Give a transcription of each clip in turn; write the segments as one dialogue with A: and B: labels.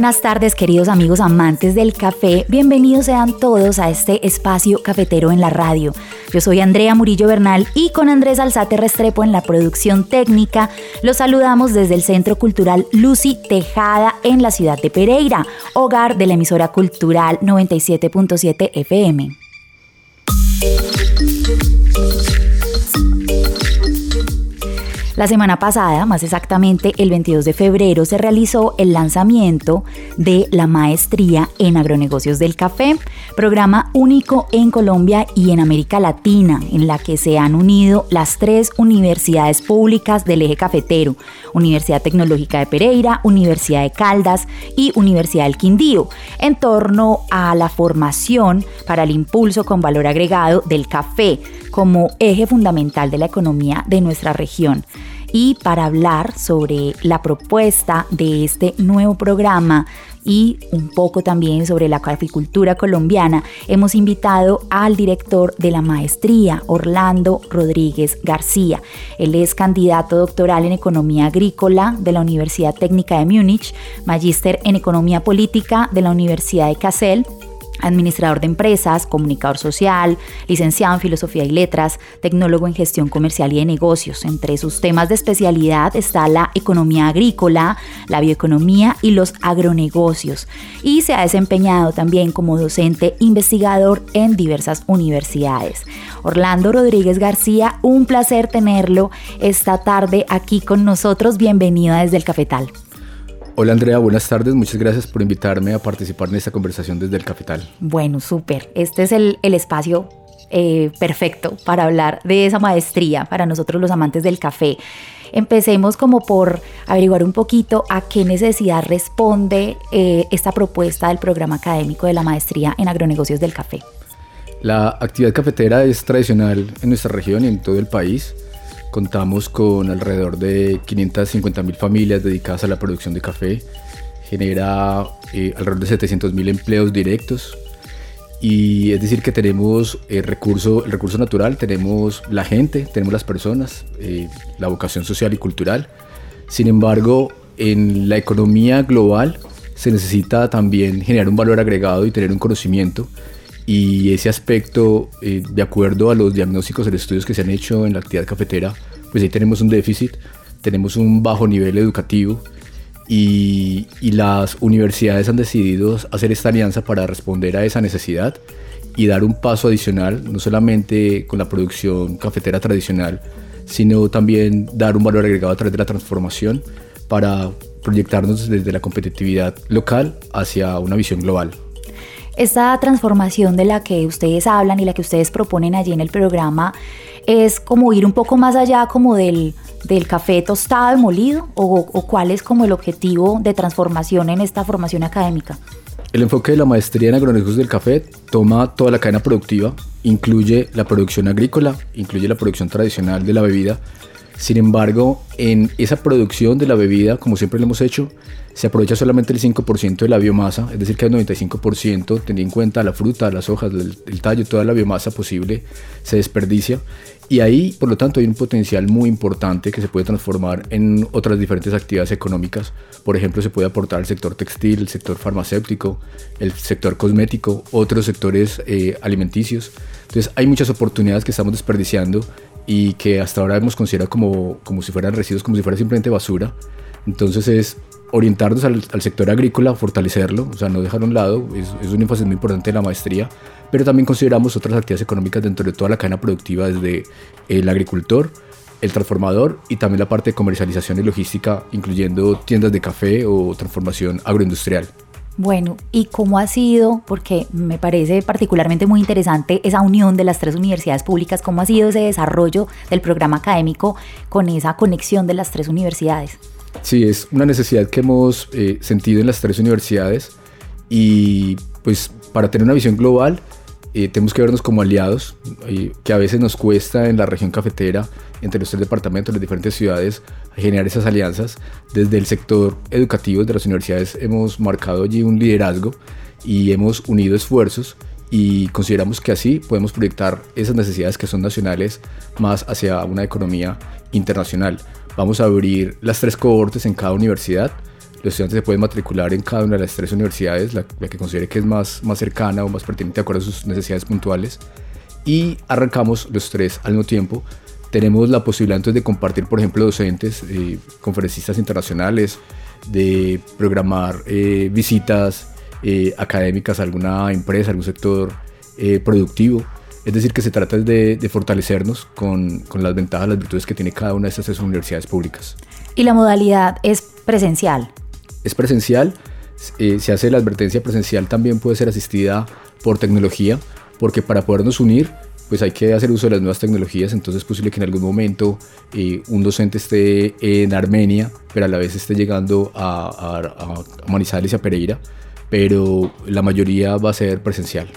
A: Buenas tardes queridos amigos amantes del café, bienvenidos sean todos a este espacio cafetero en la radio. Yo soy Andrea Murillo Bernal y con Andrés Alzate Restrepo en la producción técnica los saludamos desde el Centro Cultural Lucy Tejada en la ciudad de Pereira, hogar de la emisora cultural 97.7 FM. La semana pasada, más exactamente el 22 de febrero, se realizó el lanzamiento de la maestría en agronegocios del café, programa único en Colombia y en América Latina, en la que se han unido las tres universidades públicas del eje cafetero, Universidad Tecnológica de Pereira, Universidad de Caldas y Universidad del Quindío, en torno a la formación para el impulso con valor agregado del café como eje fundamental de la economía de nuestra región y para hablar sobre la propuesta de este nuevo programa y un poco también sobre la caficultura colombiana, hemos invitado al director de la maestría, Orlando Rodríguez García. Él es candidato doctoral en Economía Agrícola de la Universidad Técnica de Múnich, magíster en Economía Política de la Universidad de Kassel administrador de empresas, comunicador social, licenciado en filosofía y letras, tecnólogo en gestión comercial y de negocios. Entre sus temas de especialidad está la economía agrícola, la bioeconomía y los agronegocios. Y se ha desempeñado también como docente investigador en diversas universidades. Orlando Rodríguez García, un placer tenerlo esta tarde aquí con nosotros. Bienvenida desde el Cafetal.
B: Hola Andrea, buenas tardes. Muchas gracias por invitarme a participar en esta conversación desde el Capital.
A: Bueno, súper. Este es el, espacio eh, perfecto para hablar de esa maestría para nosotros los amantes del café. Empecemos como por averiguar un poquito a qué necesidad responde eh, esta propuesta del programa académico de la maestría en agronegocios del café.
B: La actividad cafetera es tradicional en nuestra región y en todo el país. Contamos con alrededor de 550 mil familias dedicadas a la producción de café. Genera eh, alrededor de 700 mil empleos directos. Y es decir que tenemos el eh, recurso, el recurso natural, tenemos la gente, tenemos las personas, eh, la vocación social y cultural. Sin embargo, en la economía global se necesita también generar un valor agregado y tener un conocimiento y ese aspecto, eh, de acuerdo a los diagnósticos y estudios que se han hecho en la actividad cafetera, pues ahí tenemos un déficit, tenemos un bajo nivel educativo y, y las universidades han decidido hacer esta alianza para responder a esa necesidad y dar un paso adicional, no solamente con la producción cafetera tradicional, sino también dar un valor agregado a través de la transformación para proyectarnos desde la competitividad local hacia una visión global.
A: Esta transformación de la que ustedes hablan y la que ustedes proponen allí en el programa es como ir un poco más allá como del, del café tostado y molido o, cuál es como el objetivo de transformación en esta formación académica.
B: El enfoque de la maestría en agronegocios del café toma toda la cadena productiva, incluye la producción agrícola, incluye la producción tradicional de la bebida. Sin embargo, en esa producción de la bebida, como siempre lo hemos hecho, se aprovecha solamente el 5% de la biomasa, es decir, que el 95%, teniendo en cuenta la fruta, las hojas, el, tallo, toda la biomasa posible, se desperdicia. Y ahí, por lo tanto, hay un potencial muy importante que se puede transformar en otras diferentes actividades económicas. Por ejemplo, se puede aportar al sector textil, el sector farmacéutico, el sector cosmético, otros sectores eh, alimenticios. Entonces, hay muchas oportunidades que estamos desperdiciando y que hasta ahora hemos considerado como, como si fueran residuos, como si fuera simplemente basura. Entonces es orientarnos al, sector agrícola, fortalecerlo, o sea, no dejar a un lado, es, es un énfasis muy importante de la maestría, pero también consideramos otras actividades económicas dentro de toda la cadena productiva, desde el agricultor, el transformador y también la parte de comercialización y logística, incluyendo tiendas de café o transformación agroindustrial.
A: Bueno, ¿y cómo ha sido? Porque me parece particularmente muy interesante esa unión de las tres universidades públicas, ¿cómo ha sido ese desarrollo del programa académico con esa conexión de las tres universidades?
B: Sí, es una necesidad que hemos eh, sentido en las tres universidades y pues para tener una visión global eh, tenemos que vernos como aliados, eh, que a veces nos cuesta en la región cafetera, entre los tres departamentos, las diferentes ciudades, generar esas alianzas. Desde el sector educativo de las universidades hemos marcado allí un liderazgo y hemos unido esfuerzos y consideramos que así podemos proyectar esas necesidades que son nacionales más hacia una economía internacional. Vamos a abrir las tres cohortes en cada universidad los estudiantes se pueden matricular en cada una de las tres universidades, la, que considere que es más, más cercana o más pertinente de acuerdo a sus necesidades puntuales. Y arrancamos los tres al mismo tiempo. Tenemos la posibilidad entonces de compartir, por ejemplo, docentes, eh, conferencistas internacionales, de programar eh, visitas eh, académicas a alguna empresa, algún sector productivo. Es decir, que se trata de, de fortalecernos con, con, las ventajas, las virtudes que tiene cada una de estas universidades públicas.
A: ¿Y la modalidad es presencial?
B: es presencial, eh, se hace la advertencia presencial, también puede ser asistida por tecnología, porque para podernos unir, pues hay que hacer uso de las nuevas tecnologías, entonces es posible que en algún momento eh, un docente esté en Armenia, pero a la vez esté llegando a, a Manizales y a Pereira, pero la mayoría va a ser presencial.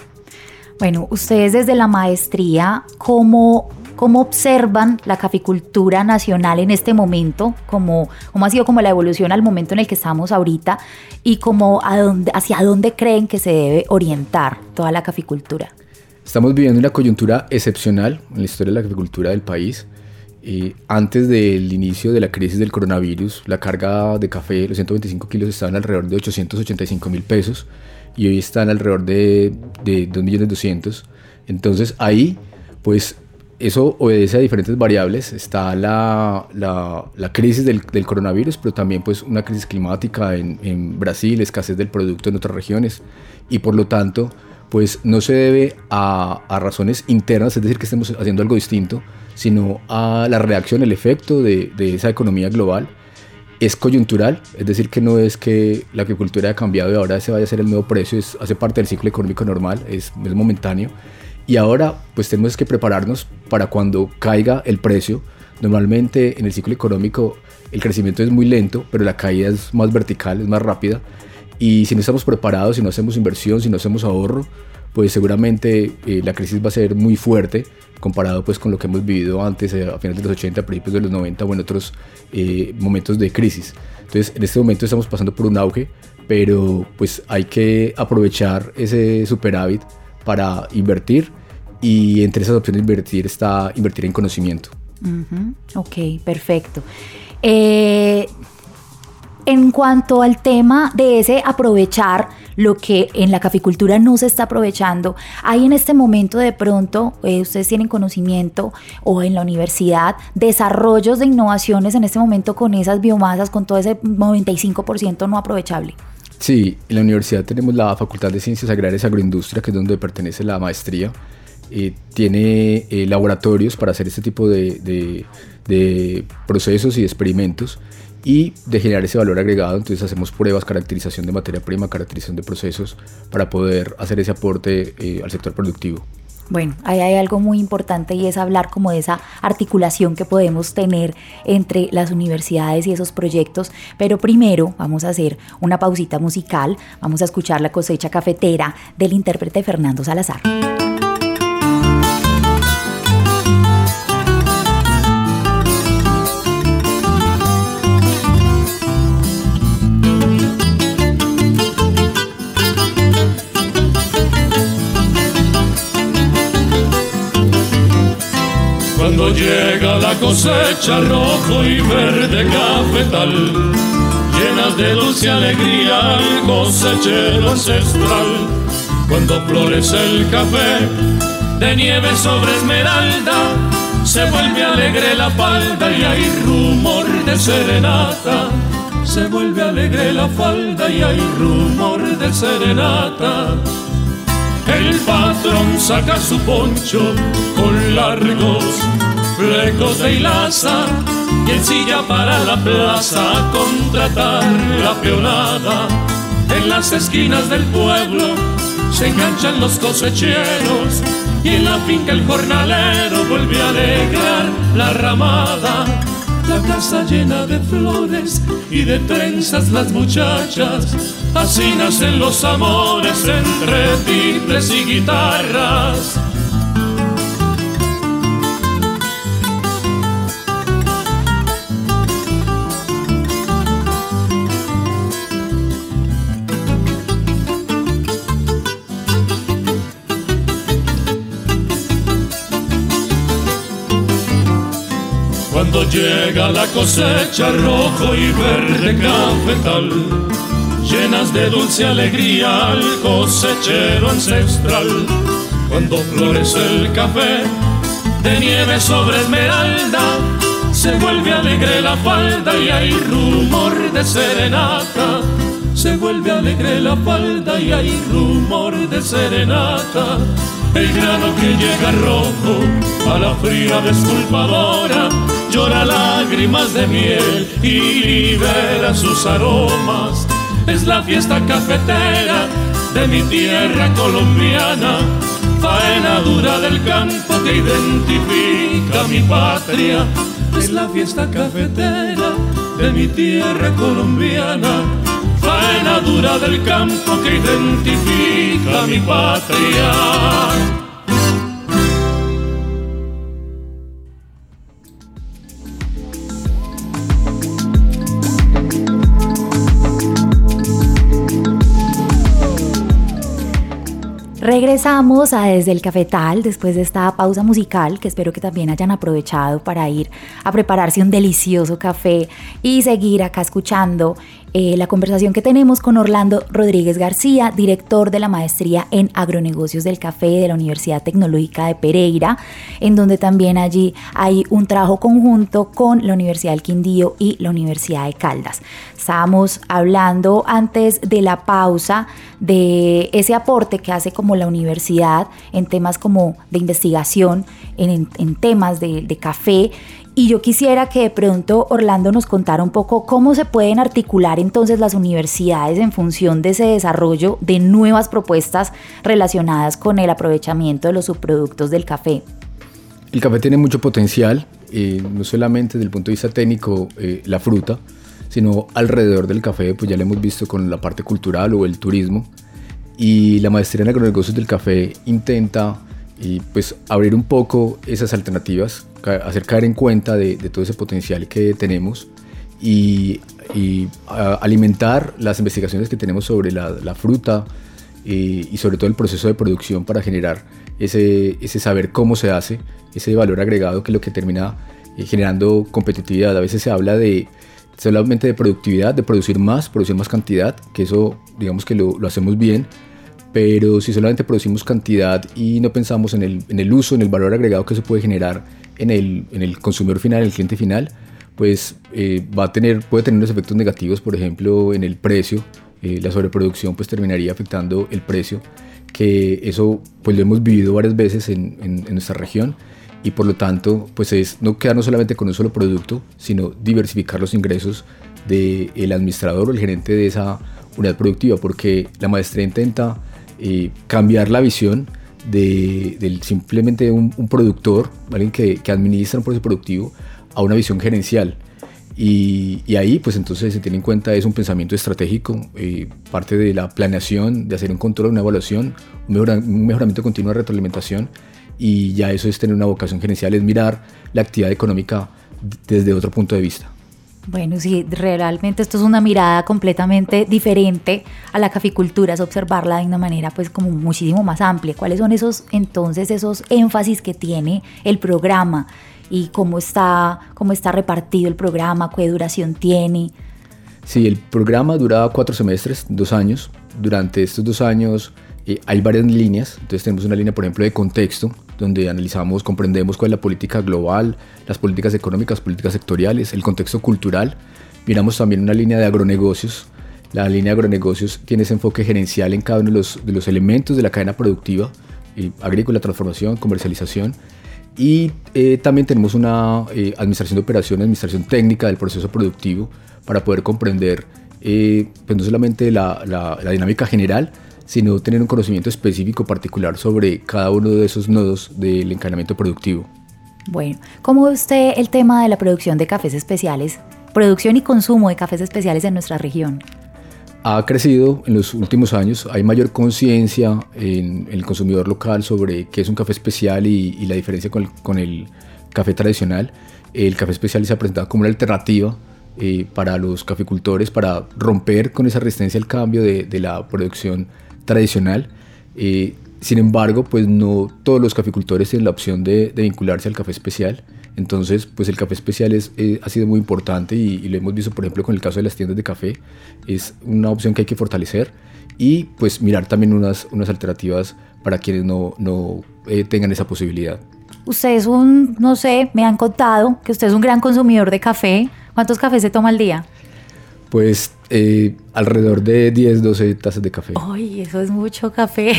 A: Bueno, ustedes desde la maestría, ¿cómo ¿Cómo observan la caficultura nacional en este momento? ¿Cómo, cómo ha sido como la evolución al momento en el que estamos ahorita? ¿Y cómo, a dónde, hacia dónde creen que se debe orientar toda la caficultura?
B: Estamos viviendo una coyuntura excepcional en la historia de la caficultura del país. Eh, antes del inicio de la crisis del coronavirus, la carga de café, los 125 kilos, estaban alrededor de 885 mil pesos y hoy están alrededor de, de 2 millones 200. Entonces ahí, pues eso obedece a diferentes variables. Está la, la, crisis del, del, coronavirus, pero también pues una crisis climática en, en, Brasil, escasez del producto en otras regiones. Y por lo tanto, pues no se debe a, a, razones internas, es decir, que estemos haciendo algo distinto, sino a la reacción, el efecto de, de esa economía global. Es coyuntural, es decir, que no es que la agricultura haya cambiado y ahora se vaya a hacer el nuevo precio, es, hace parte del ciclo económico normal, es, es momentáneo y ahora pues tenemos que prepararnos para cuando caiga el precio. Normalmente en el ciclo económico el crecimiento es muy lento, pero la caída es más vertical, es más rápida. Y si no estamos preparados, si no hacemos inversión, si no hacemos ahorro, pues seguramente eh, la crisis va a ser muy fuerte comparado pues con lo que hemos vivido antes, eh, a finales de los 80, a principios de los 90 o en otros eh, momentos de crisis. Entonces en este momento estamos pasando por un auge, pero pues hay que aprovechar ese superávit para invertir y entre esas opciones invertir está invertir en conocimiento.
A: Ok, perfecto. En cuanto al tema de ese aprovechar lo que en la caficultura no se está aprovechando, hay en este momento de pronto, eh, ustedes tienen conocimiento o en la universidad, desarrollos de innovaciones en este momento con esas biomasas, con todo ese 95% no aprovechable.
B: Sí, en la universidad tenemos la Facultad de Ciencias Agrarias y Agroindustria, que es donde pertenece la maestría. Eh, tiene laboratorios para hacer este tipo de, procesos y experimentos y de generar ese valor agregado. Entonces hacemos pruebas, caracterización de materia prima, caracterización de procesos para poder hacer ese aporte eh, al sector productivo.
A: Bueno, ahí hay algo muy importante y es hablar como de esa articulación que podemos tener entre las universidades y esos proyectos. Pero primero vamos a hacer una pausita musical, vamos a escuchar la cosecha cafetera del intérprete Fernando Salazar.
C: Cosecha rojo y verde cafetal, llenas de dulce alegría el cosechero ancestral. Cuando florece el café de nieve sobre esmeralda, se vuelve alegre la falda y hay rumor de serenata. Se vuelve alegre la falda y hay rumor de serenata. El patrón saca su poncho con largos flecos de hilaza y en silla para la plaza a contratar la peonada. En las esquinas del pueblo se enganchan los cosecheros y en la finca el jornalero vuelve a alegrar la ramada. La casa llena de flores y de trenzas las muchachas, así nacen los amores entre timbres y guitarras. Cuando llega la cosecha rojo y verde cafetal, llenas de dulce alegría al cosechero ancestral. Cuando florece el café de nieve sobre esmeralda, se vuelve alegre la falda y hay rumor de serenata. Se vuelve alegre la falda y hay rumor de serenata. El grano que llega rojo a la fría desculpadora llora lágrimas de miel y libera sus aromas. Es la fiesta cafetera de mi tierra colombiana, faena dura del campo que identifica mi patria. Es la fiesta cafetera de mi tierra colombiana, faena dura del campo que identifica mi patria.
A: Regresamos a Desde el Cafetal después de esta pausa musical que espero que también hayan aprovechado para ir a prepararse un delicioso café y seguir acá escuchando eh, la conversación que tenemos con Orlando Rodríguez García, director de la maestría en agronegocios del café de la Universidad Tecnológica de Pereira, en donde también allí hay un trabajo conjunto con la Universidad del Quindío y la Universidad de Caldas. Estábamos hablando antes de la pausa de ese aporte que hace como la universidad en temas como de investigación, en, temas de, de café y yo quisiera que de pronto Orlando nos contara un poco cómo se pueden articular entonces las universidades en función de ese desarrollo de nuevas propuestas relacionadas con el aprovechamiento de los subproductos del café.
B: El café tiene mucho potencial, eh, no solamente desde el punto de vista técnico, eh, la fruta, sino alrededor del café, pues ya lo hemos visto con la parte cultural o el turismo. Y la maestría en agronegocios del café intenta y pues abrir un poco esas alternativas, hacer caer en cuenta de, todo ese potencial que tenemos y, alimentar las investigaciones que tenemos sobre la, fruta y, y, sobre todo el proceso de producción para generar ese, ese saber cómo se hace, ese valor agregado que es lo que termina eh, generando competitividad. A veces se habla de solamente de productividad, de producir más, producir más cantidad, que eso digamos que lo, lo hacemos bien, pero si solamente producimos cantidad y no pensamos en el, en el uso, en el valor agregado que eso puede generar en el, en el consumidor final, en el cliente final, pues eh, va a tener, puede tener unos efectos negativos, por ejemplo, en el precio. Eh, la sobreproducción pues terminaría afectando el precio, que eso pues lo hemos vivido varias veces en, en, nuestra región y por lo tanto pues es no quedarnos solamente con un solo producto, sino diversificar los ingresos del administrador o el gerente de esa unidad productiva, porque la maestría intenta cambiar la visión de, simplemente un, un productor, alguien que, que, administra un proceso productivo, a una visión gerencial. Y, ahí, pues entonces se tiene en cuenta es un pensamiento estratégico, eh, parte de la planeación, de hacer un control, una evaluación, un, un mejoramiento continuo de retroalimentación. Y ya eso es tener una vocación gerencial, es mirar la actividad económica desde otro punto de vista.
A: Bueno, sí, realmente esto es una mirada completamente diferente a la caficultura, es observarla de una manera pues como muchísimo más amplia. ¿Cuáles son esos entonces esos énfasis que tiene el programa y cómo está, cómo está repartido el programa, qué duración tiene?
B: Sí, el programa dura cuatro semestres, dos años. Durante estos dos años eh, hay varias líneas. Entonces tenemos una línea, por ejemplo, de contexto, donde analizamos, comprendemos cuál es la política global, las políticas económicas, políticas sectoriales, el contexto cultural. Miramos también una línea de agronegocios. La línea de agronegocios tiene ese enfoque gerencial en cada uno de los, de los elementos de la cadena productiva, eh, agrícola, transformación, comercialización. Y eh, también tenemos una eh, administración de operaciones, administración técnica del proceso productivo para poder comprender pues no solamente la, la, la dinámica general, sino tener un conocimiento específico particular sobre cada uno de esos nodos del encadenamiento productivo.
A: Bueno, ¿cómo ve usted el tema de la producción de cafés especiales, producción y consumo de cafés especiales en nuestra región?
B: Ha crecido en los últimos años, hay mayor conciencia en el consumidor local sobre qué es un café especial y, la diferencia con el, con el, café tradicional. El café especial se ha presentado como una alternativa eh, para los caficultores para romper con esa resistencia al cambio de, de la producción tradicional. Eh, sin embargo, pues no todos los caficultores tienen la opción de, vincularse al café especial. Entonces, pues el café especial es, eh, ha sido muy importante y, lo hemos visto, por ejemplo, con el caso de las tiendas de café. Es una opción que hay que fortalecer y pues mirar también unas, unas alternativas para quienes no, no eh, tengan esa posibilidad.
A: Usted es un, no sé, me han contado que usted es un gran consumidor de café. ¿Cuántos cafés se toma al día?
B: Pues eh, alrededor de 10, 12 tazas de café.
A: Ay, eso es mucho café.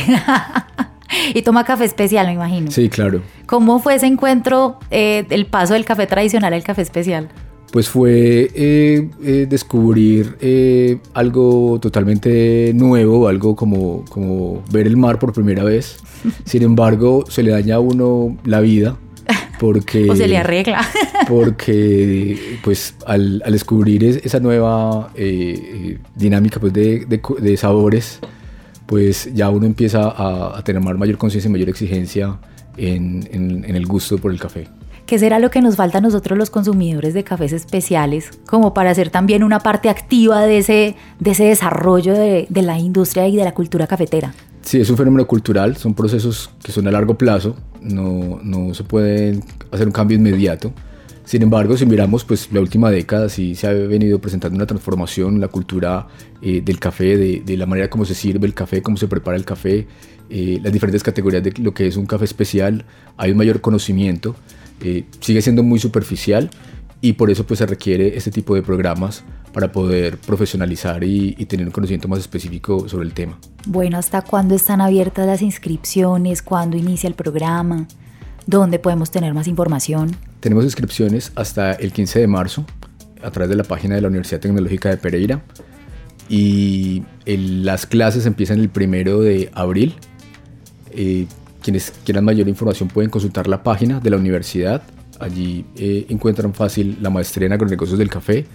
A: y toma café especial, me imagino.
B: Sí, claro.
A: ¿Cómo fue ese encuentro, eh, el paso del café tradicional al café especial?
B: Pues fue eh, descubrir algo totalmente nuevo, algo como, como ver el mar por primera vez. Sin embargo, se le daña a uno la vida porque...
A: o se le arregla.
B: porque, pues, al, descubrir esa nueva eh, eh, dinámica pues, de, sabores, pues ya uno empieza a, tener mayor conciencia y mayor exigencia en, el gusto por el café.
A: ¿Qué será lo que nos falta a nosotros los consumidores de cafés especiales como para ser también una parte activa de ese, de ese desarrollo de, de la industria y de la cultura cafetera?
B: Sí, es un fenómeno cultural, son procesos que son a largo plazo, no, no se puede hacer un cambio inmediato. Sin embargo, si miramos pues, la última década, sí se ha venido presentando una transformación en la cultura eh, del café, de, de, la manera como se sirve el café, cómo se prepara el café, eh, las diferentes categorías de lo que es un café especial. Hay un mayor conocimiento, eh, sigue siendo muy superficial y por eso pues, se requiere este tipo de programas para poder profesionalizar y, tener un conocimiento más específico sobre el tema.
A: Bueno, ¿hasta cuándo están abiertas las inscripciones? ¿Cuándo inicia el programa? ¿Dónde podemos tener más información?
B: Tenemos inscripciones hasta el 15 de marzo a través de la página de la Universidad Tecnológica de Pereira y las clases empiezan el primero de abril. Eh, quienes quieran mayor información pueden consultar la página de la universidad. Allí eh, encuentran fácil la maestría en agronegocios del café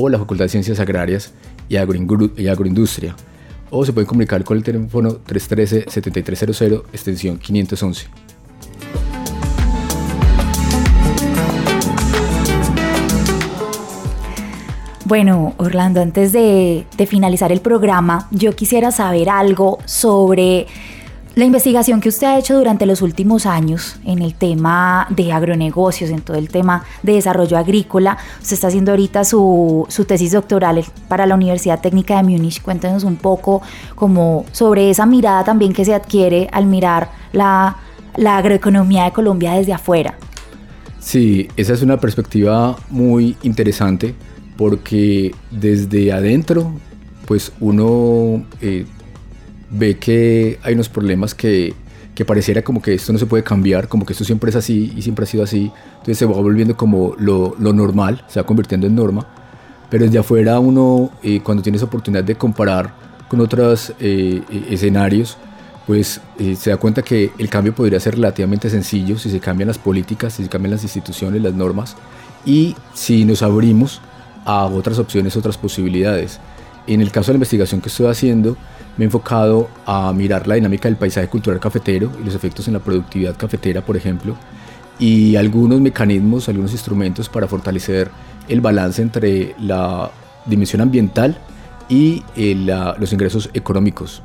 B: o la Facultad de Ciencias Agrarias y, Agroindustria. O se pueden comunicar con el teléfono 313-7300, extensión 511.
A: Bueno, Orlando, antes de, de, finalizar el programa, yo quisiera saber algo sobre la investigación que usted ha hecho durante los últimos años en el tema de agronegocios, en todo el tema de desarrollo agrícola, usted está haciendo ahorita su, tesis doctoral para la Universidad Técnica de Múnich. Cuéntenos un poco como sobre esa mirada también que se adquiere al mirar la, agroeconomía de Colombia desde afuera.
B: Sí, esa es una perspectiva muy interesante porque desde adentro, pues uno eh, ve que hay unos problemas que, que pareciera como que esto no se puede cambiar, como que esto siempre es así y siempre ha sido así, entonces se va volviendo como lo, lo normal, se va convirtiendo en norma, pero desde afuera uno, eh, cuando tienes oportunidad de comparar con otros eh, eh, escenarios, pues se da cuenta que el cambio podría ser relativamente sencillo si se cambian las políticas, si se cambian las instituciones, las normas, y si nos abrimos a otras opciones, otras posibilidades. En el caso de la investigación que estoy haciendo, me he enfocado a mirar la dinámica del paisaje cultural cafetero y los efectos en la productividad cafetera, por ejemplo, y algunos mecanismos, algunos instrumentos para fortalecer el balance entre la dimensión ambiental y eh, los ingresos económicos.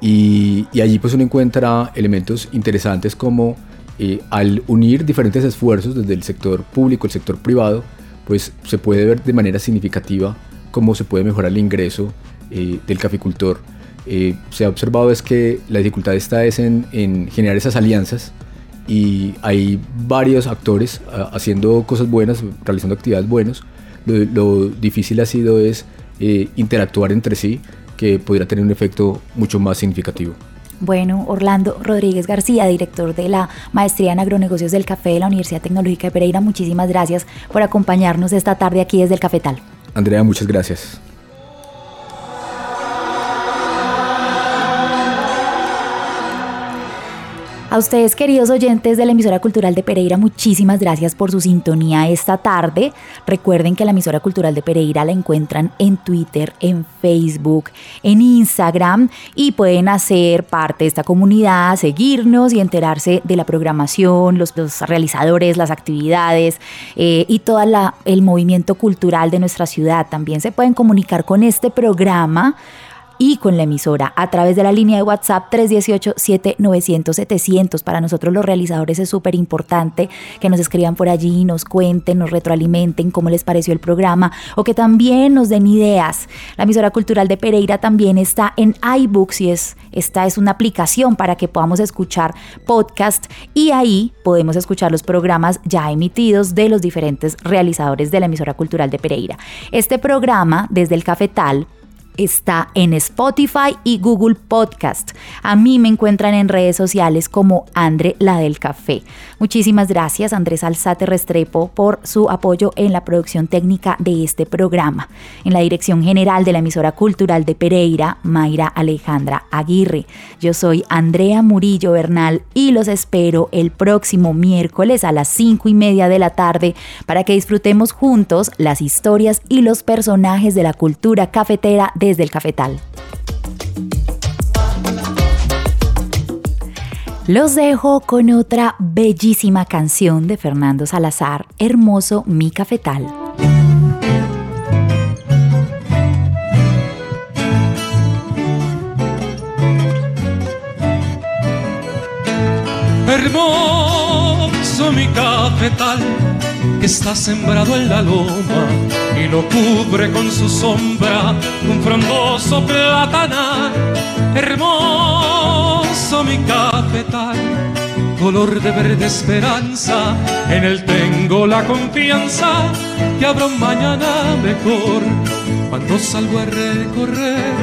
B: Y, allí pues uno encuentra elementos interesantes como eh, al unir diferentes esfuerzos desde el sector público, el sector privado, pues se puede ver de manera significativa cómo se puede mejorar el ingreso eh, del caficultor eh, se ha observado es que la dificultad está es en, generar esas alianzas y hay varios actores ah, haciendo cosas buenas, realizando actividades buenas. Lo, difícil ha sido es eh, interactuar entre sí, que podría tener un efecto mucho más significativo.
A: Bueno, Orlando Rodríguez García, director de la Maestría en Agronegocios del Café de la Universidad Tecnológica de Pereira, muchísimas gracias por acompañarnos esta tarde aquí desde el Cafetal.
B: Andrea, muchas gracias.
A: A ustedes, queridos oyentes de la emisora cultural de Pereira, muchísimas gracias por su sintonía esta tarde. Recuerden que la emisora cultural de Pereira la encuentran en Twitter, en Facebook, en Instagram y pueden hacer parte de esta comunidad, seguirnos y enterarse de la programación, los, realizadores, las actividades eh, y todo el movimiento cultural de nuestra ciudad. También se pueden comunicar con este programa y con la emisora a través de la línea de WhatsApp 318-7900-700. Para nosotros los realizadores es súper importante que nos escriban por allí, nos cuenten, nos retroalimenten cómo les pareció el programa o que también nos den ideas. La emisora cultural de Pereira también está en iBooks y es, esta es una aplicación para que podamos escuchar podcast y ahí podemos escuchar los programas ya emitidos de los diferentes realizadores de la emisora cultural de Pereira. Este programa desde el Cafetal está en Spotify y Google Podcast. A mí me encuentran en redes sociales como Andre la del Café. Muchísimas gracias Andrés Alzate Restrepo por su apoyo en la producción técnica de este programa. En la dirección general de la emisora cultural de Pereira, Mayra Alejandra Aguirre. Yo soy Andrea Murillo Bernal y los espero el próximo miércoles a las 5 y media de la tarde para que disfrutemos juntos las historias y los personajes de la cultura cafetera desde el cafetal. Los dejo con otra bellísima canción de Fernando Salazar, Hermoso mi cafetal.
D: Hermoso mi cafetal que está sembrado en la loma y lo cubre con su sombra un frondoso platanal. Hermoso mi cafetal, color de verde esperanza, en él tengo la confianza que habrá un mañana mejor cuando salgo a recorrer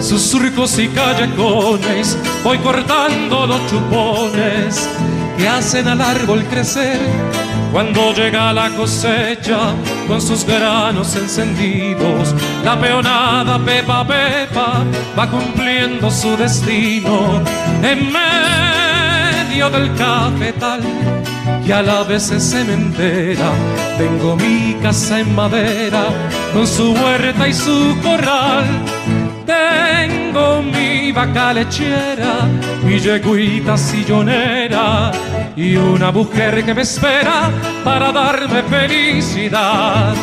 D: sus surcos y callejones, voy cortando los chupones que hacen al árbol crecer cuando llega la cosecha con sus granos encendidos, la peonada pepa pepa va cumpliendo su destino en medio del cafetal y a la vez es cementera. Tengo mi casa en madera con su huerta y su corral. Tengo mi vaca lechera, mi yeguita sillonera y una mujer que me espera para darme felicidad.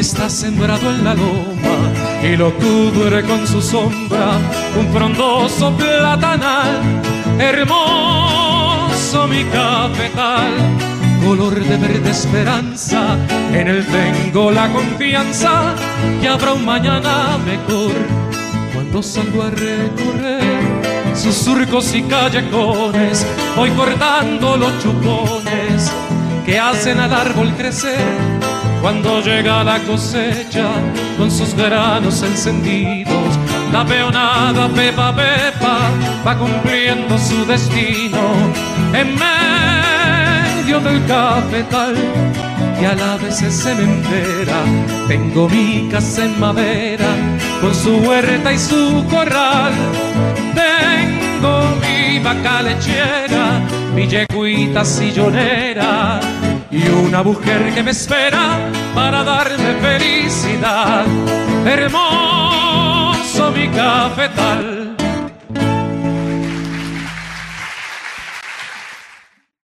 D: Está sembrado en la loma y lo cubre con su sombra un frondoso platanal. Hermoso mi cafetal color de verde esperanza, en él tengo la confianza que habrá un mañana mejor cuando salgo a recorrer sus surcos y callejones, voy cortando los chupones que hacen al árbol crecer. Cuando llega la cosecha con sus granos encendidos, la peonada pepa pepa va cumpliendo su destino en del cafetal que a la vez es cementera. Tengo mi casa en madera con su huerta y su corral. Tengo mi vaca lechera, mi yeguita sillonera y una mujer que me espera para darme felicidad. Hermoso mi cafetal